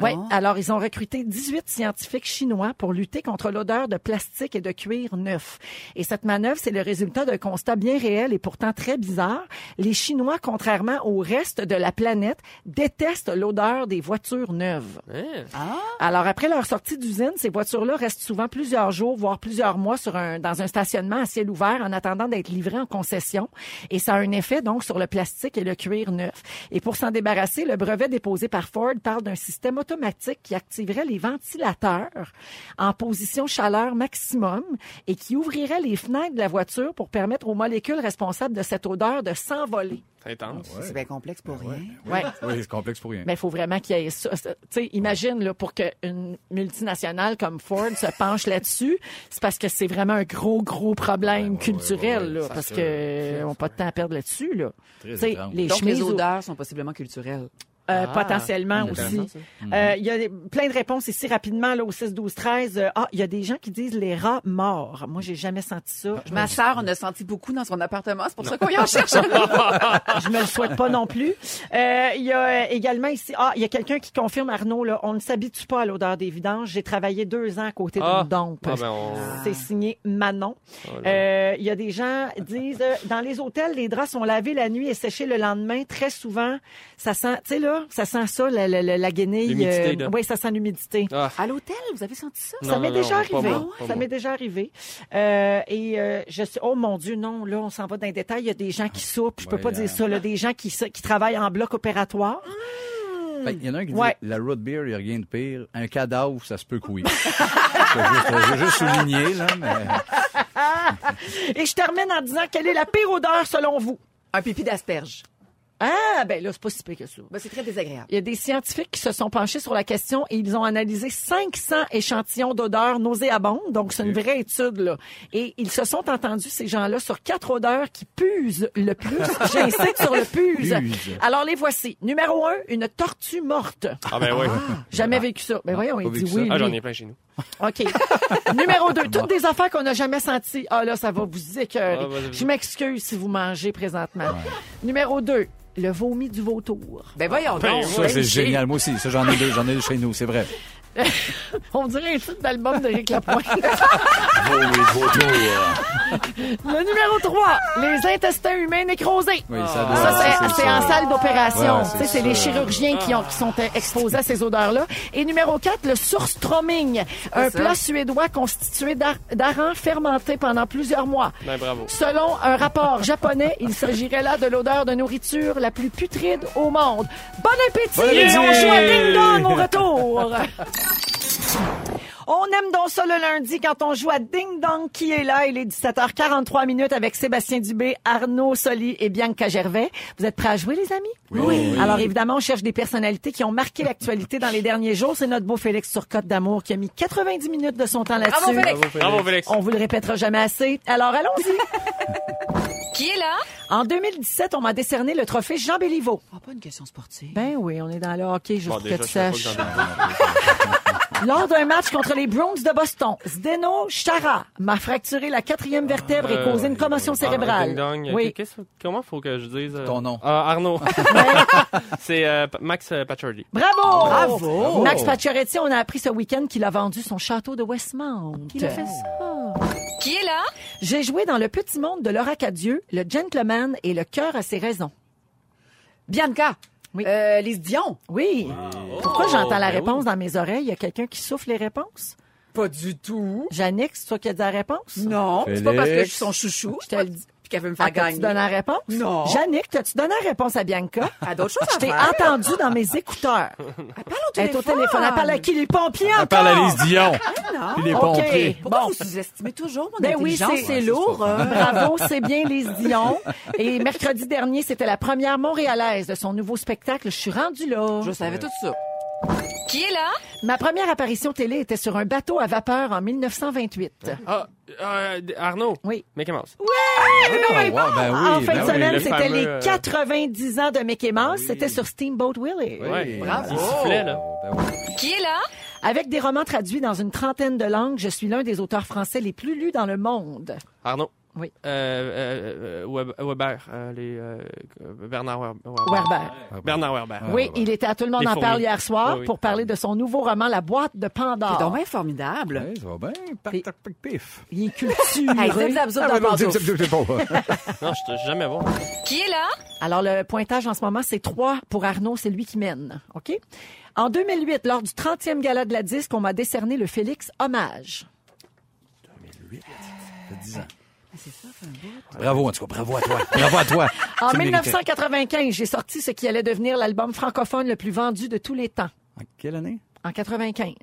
Ouais. Alors, ils ont recruté 18 scientifiques chinois pour lutter contre l'odeur de plastique et de cuir neuf. Et cette manœuvre, c'est le résultat d'un constat bien réel et pourtant très bizarre. Les Chinois, contrairement au reste de la planète, détestent l'odeur des voitures neuves. Hein? Alors, après leur sortie d'usine, ces voitures-là restent souvent plusieurs jours, voire plusieurs mois sur un, dans un stationnement à ciel ouvert en attendant d'être livrées en concession. Et ça a un effet, donc, sur le plastique et le cuir neuf. Et pour s'en débarrasser, le brevet déposé par Ford parle d'un système automatique qui activerait les ventilateurs en position chaleur maximum et qui ouvrirait les fenêtres de la voiture pour permettre aux molécules responsables de cette odeur de s'envoler. C'est intense. C'est bien complexe pour rien. Ouais. Oui, c'est complexe pour rien. Mais il faut vraiment qu'il y ait ça. Tu sais, imagine, là, pour qu'une multinationale comme Ford se penche là-dessus, c'est parce que c'est vraiment un gros, gros problème ouais, culturel, ouais, ouais, là, ça parce se- que on n'a pas de temps à perdre là-dessus, là. Les Donc, chemises les ou- odeurs sont possiblement culturelles. Euh, Ah, potentiellement aussi. Euh, Il y a plein de réponses ici rapidement là, au 6, 12, 13. Euh, ah, il y a des gens qui disent les rats morts. Moi, j'ai jamais senti ça. Je me Ma sœur, on a senti beaucoup dans son appartement. C'est pour ça qu'on y en cherche. Je me le souhaite pas non plus. Euh, Il y a euh, également ici, ah, il y a quelqu'un qui confirme, Arnaud, là, on ne s'habitue pas à l'odeur des vidanges. J'ai travaillé deux ans à côté Ah. d'une dompe. Ah, ben, on- C'est signé Manon. Oh. Euh, Il y a des gens qui disent, euh, dans les hôtels, les draps sont lavés la nuit et séchés le lendemain. Très souvent, ça sent, tu sais là, là, ça sent ça, la, la, la, la guenille. Là. oui, ça sent l'humidité. Ah, À l'hôtel, vous avez senti ça? Ça m'est déjà arrivé. ça m'est déjà arrivé. Euh, et euh, je sais, oh mon Dieu, non, là, on s'en va dans les détails. Il y a des gens qui soupent, je peux Ouais, pas euh. dire ça, là, des gens qui, travaillent en bloc opératoire. Ben, Il y en a un qui dit Ouais. la root beer, il n'y a rien de pire. Un cadavre, ça se peut couiller. je veux juste, je veux juste souligner, là, mais. Et je termine en disant quelle est la pire odeur selon vous? Un pipi d'asperge. Ah, ben là, c'est pas si pire que ça. Ben, c'est très désagréable. Il y a des scientifiques qui se sont penchés sur la question et ils ont analysé 500 échantillons d'odeurs nauséabondes. Donc, c'est une vraie étude, là. Et ils se sont entendus, ces gens-là, sur quatre odeurs qui pusent le plus. J'insiste sur le puse. Puse. Alors, les voici. Numéro un, une tortue morte. ah ben oui. Jamais vécu ça. Ben voyons, il dit oui. Ah, j'en ai plein chez nous. OK. Numéro 2, toutes des affaires qu'on n'a jamais senties. Ah là, ça va vous écœurer. Ah. Je m'excuse si vous mangez présentement. Numéro 2, le vomi du vautour. Ben, voyons Ben, donc. Ça, c'est génial. Moi aussi. Ça, j'en ai deux. J'en ai deux chez nous. C'est vrai. On dirait un titre d'album de Rick Lapointe. Le numéro 3, les intestins humains nécrosés. Oui, ça doit Ça, c'est- en salle d'opération. Ouais, c'est c'est les chirurgiens qui, ont, qui sont euh, exposés à ces odeurs-là. Et numéro 4, le surströmming, un ça? plat suédois constitué d'ar- d'aran fermenté pendant plusieurs mois. Ben bravo. Selon un rapport japonais, il s'agirait là de l'odeur de nourriture la plus putride au monde. Bon appétit! Bon appétit! Et on joue à Ding Dong au retour! On aime donc ça le lundi quand on joue à Ding Dong qui est là. Il est 17h43 minutes avec Sébastien Dubé, Arnaud Soli et Bianca Gervais. Vous êtes prêts à jouer, les amis? Oui. Alors évidemment, on cherche des personnalités qui ont marqué l'actualité dans les derniers jours. C'est notre beau Félix Turcotte d'Amour qui a mis 90 minutes de son temps là-dessus. Bravo, Félix. Bravo, Félix. On vous le répétera jamais assez. Alors allons-y. Qui est là? En 2017, on m'a décerné le trophée Jean Béliveau. Ah, pas une question sportive. Ben oui, on est dans le hockey, juste Bon, pour déjà, que tu saches. Lors d'un match contre les Browns de Boston, Zdeno Chara m'a fracturé la quatrième vertèbre et causé une commotion Ah, cérébrale. ding dong. Oui. Qu'est-ce- comment faut que je dise euh, Ton nom. Ah, Arnaud. C'est euh, P- Max euh, Pacioretty. Bravo! Bravo! Max Pacioretty, on a appris ce week-end qu'il a vendu son château de Westmount. Il a fait ça? Qui est là? J'ai joué dans le petit monde de Laura Cadieux, le gentleman et le cœur à ses raisons. Bianca. Oui. Euh, Lise Dion. Oui. Pourquoi j'entends la ben réponse oui. dans mes oreilles? Il y a quelqu'un qui souffle les réponses? Pas du tout. Jannick, c'est toi qui as dit la réponse? Non. C'est pas parce que je suis son chouchou. Je te le dis. Qu'elle veut me Ah, faire t'as-tu gagner. donné la réponse? Non. Jannick, t'as-tu donné la réponse à Bianca? À d'autres choses Je t'ai entendu dans mes écouteurs. Elle parle au Elle est téléphone. au téléphone. Elle parle à qui? Les pompiers Elle encore? parle à Lise Dion. Non. Puis les pompiers. Pourquoi Bon. vous sous-estimez toujours mon Ben oui, intelligence? c'est c'est lourd. hein. Bravo, c'est bien Lise Dion. Et mercredi dernier, c'était la première montréalaise de son nouveau spectacle. Je suis rendue là. Je savais tout ça. Qui est là? Ma première apparition télé était sur un bateau à vapeur en 1928. Ah, euh, Arnaud? Oui. Mickey Mouse. Ah, ben oui, en fin ben de oui. semaine, le c'était fameux, les euh, 90 ans de Mickey Mouse. C'était sur Steamboat Willie. Ouais. Bravo. Il sifflait, là. Ben oui. Qui est là? Avec des romans traduits dans une trentaine de langues, je suis l'un des auteurs français les plus lus dans le monde. Arnaud. Oui. Euh, euh, euh, Web- Weber. euh, les, euh, Bernard Wer- Werber. Werber. Bernard Werber. Oui, il était à Tout le monde Les en fourmis. parle hier soir Oui, oui. pour parler de son nouveau roman La boîte de Pandore. C'est donc bien formidable. Ouais, ça va bien. Pac, tac, pif. Il est culturé. Hey, zip, zap, zoup Ah, dans non, zip, pantoufle. zip, zip, zip, pas. Non, je suis jamais bon. Qui est là? Alors, le pointage en ce moment, c'est 3 pour Arnaud, c'est lui qui mène. OK? En 2008, lors du 30e gala de la disque, on m'a décerné le Félix Hommage. Ça fait 10 ans. Bravo, en tout cas, bravo à toi. Bravo à toi. En Tu le méritais. 1995, j'ai sorti ce qui allait devenir l'album francophone le plus vendu de tous les temps. En quelle année? En 95.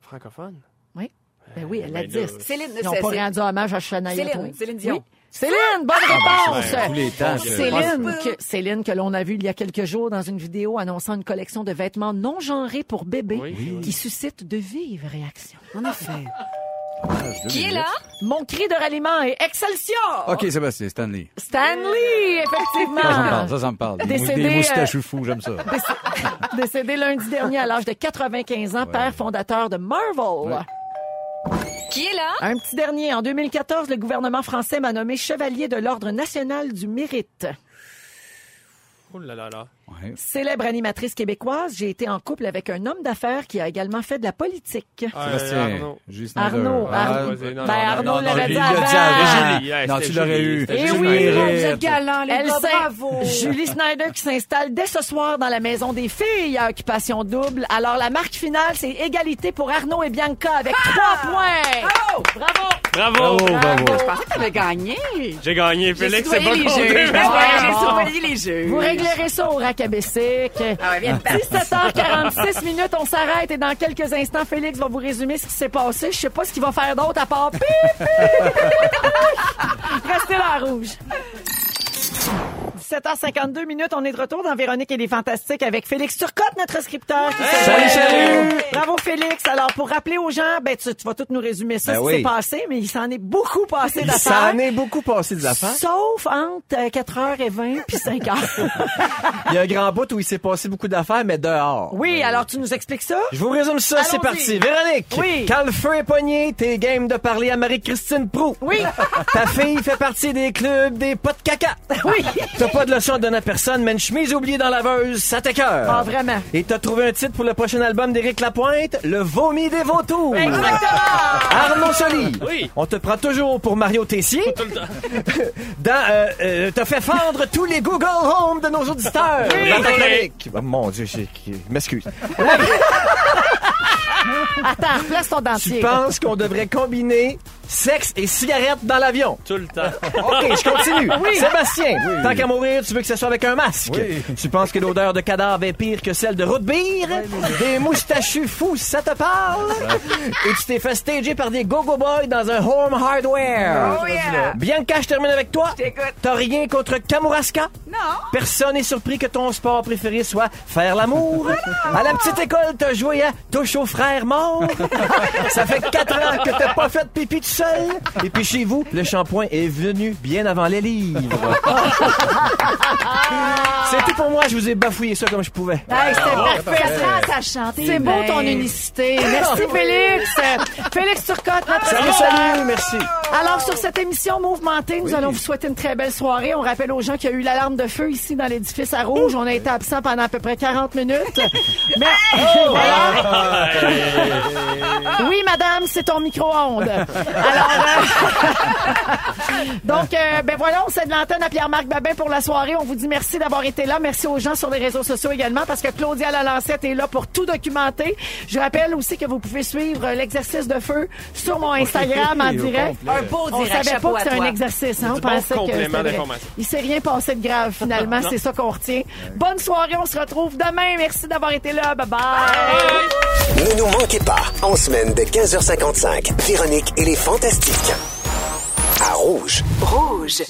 Francophone? Oui. Ben oui, la ben là, disque. Céline, Ils n'ont c'est- pas c'est- rendu hommage à Shania Céline. Céline Dion. Oui. Céline, bonne réponse! ben, tous les temps, je- Céline, que, Céline, que l'on a vu il y a quelques jours dans une vidéo annonçant une collection de vêtements non genrés pour bébés Oui. qui suscite de vives réactions. En effet. Qui est là? Mon cri de ralliement est Excelsior! OK, Sébastien, Stanley. Stanley, Ça, ça me effectivement! parle, ça, ça me parle. Décédé, des euh, moustachus fous, j'aime ça. Décédé lundi dernier à l'âge de 95 ans, père fondateur de Marvel. Ouais. Qui est là? Un petit dernier. En 2014, le gouvernement français m'a nommé chevalier de l'Ordre national du mérite. Oh là là là. Ouais. Célèbre animatrice québécoise, j'ai été en couple avec un homme d'affaires qui a également fait de la politique. Arnaud. Julie Snyder. Arnaud, Ah, Arnaud. Ben, l'avait dit avant. ouais, Non, tu l'aurais eu. c'était Eh oui, vous êtes galants, les Elle gars, bravo. Julie Snyder qui s'installe dès ce soir dans la maison des filles à occupation double. Alors, la marque finale, c'est égalité pour Arnaud et Bianca avec trois points. Bravo! Bravo! Bravo! Bravo, bravo. Je pensais que t'avais gagné. J'ai gagné, Félix, c'est pas compté. J'ai les jeux. Vous réglerez ça au Bessic. Ah ouais, viens te battre. 17h46 minutes, on s'arrête et dans quelques instants, Félix va vous résumer ce qui s'est passé. Je sais pas ce qu'il va faire d'autre à part. Restez là, rouge. 17h52 minutes, on est de retour dans Véronique et les Fantastiques avec Félix Turcotte, notre scripteur. qui se- Salut, salut! Bravo, Félix. Alors, pour rappeler aux gens, ben, tu, tu vas tout nous résumer ça, Ben ce qui s'est passé, mais il s'en est beaucoup passé Il d'affaires. s'en est beaucoup passé des affaires. Sauf entre euh, 4h20 puis 5h. Il y a un grand bout où il s'est passé beaucoup d'affaires, mais dehors. Oui, alors tu nous expliques ça? Je vous résume ça, c'est parti. Véronique, Oui. quand le feu est pogné, t'es game de parler à Marie-Christine Prou. Oui. Ta fille fait partie des clubs des pots de caca. Oui. T'as pas de leçon à donner à personne, mais une chemise oubliée dans la laveuse, ça t'écœure. Ah, vraiment. Et t'as trouvé un titre pour le prochain album d'Éric Lapointe, Le vomi des vautours. Exactement. Arnaud Soli. Oui. On te prend toujours pour Mario Tessier. Tout le temps. Dans, euh, euh, t'as fait fendre tous les Google Home de nos auditeurs. Oui. Dans ta chronique. Oh, mon Dieu, j'ai- je m'excuse. Attends, place ton Tu dentier. penses qu'on devrait combiner sexe et cigarette dans l'avion? Tout le temps. OK, je continue. Sébastien, tant qu'à mourir, tu veux que ce soit avec un masque. Oui. Tu penses que l'odeur de cadavre est pire que celle de route beer? Des moustachus fous, ça te parle? Et tu t'es fait stager par des go-go boys dans un home hardware. Oh yeah. Bianca, je termine avec toi. T'as rien contre Kamouraska? Non. Personne n'est surpris que ton sport préféré soit faire l'amour. À la petite école, t'as joué à touche aux frères morts. Ça fait quatre ans que t'as pas fait pipi tout seul. Et puis chez vous, le shampoing est venu bien avant les livres. C'est tout pour moi, je vous ai bafouillé ça comme je pouvais. Hey, c'était parfait. Ça. C'est beau ton unicité. Merci Félix. Félix Turcotte, notre Salut, salut, merci. Alors, sur cette émission mouvementée, nous allons vous souhaiter une très belle soirée. On rappelle aux gens qu'il y a eu l'alarme de feu ici dans l'édifice à Rouge. On a été absent pendant à peu près 40 minutes. Mais, voilà. Oui, madame, c'est ton micro-ondes. Alors, euh, donc, euh, ben voilà, on cède l'antenne à Pierre-Marc Babin pour la soirée. On vous dit merci d'avoir été là. Merci aux gens sur les réseaux sociaux également parce que Claudia Lalancette est là pour tout documenter. Je rappelle aussi que vous pouvez suivre l'exercice de feu sur mon Instagram en direct. Un beau On direct. savait pas que c'était un exercice. Hein? On bon pensait que. Il s'est rien passé de grave finalement. C'est ça qu'on retient. Bonne soirée. On se retrouve demain. Merci d'avoir été là. Bye bye. Ne nous manquez pas, en semaine de 15h55, Véronique et les Fantastiques. À Rouge. Rouge.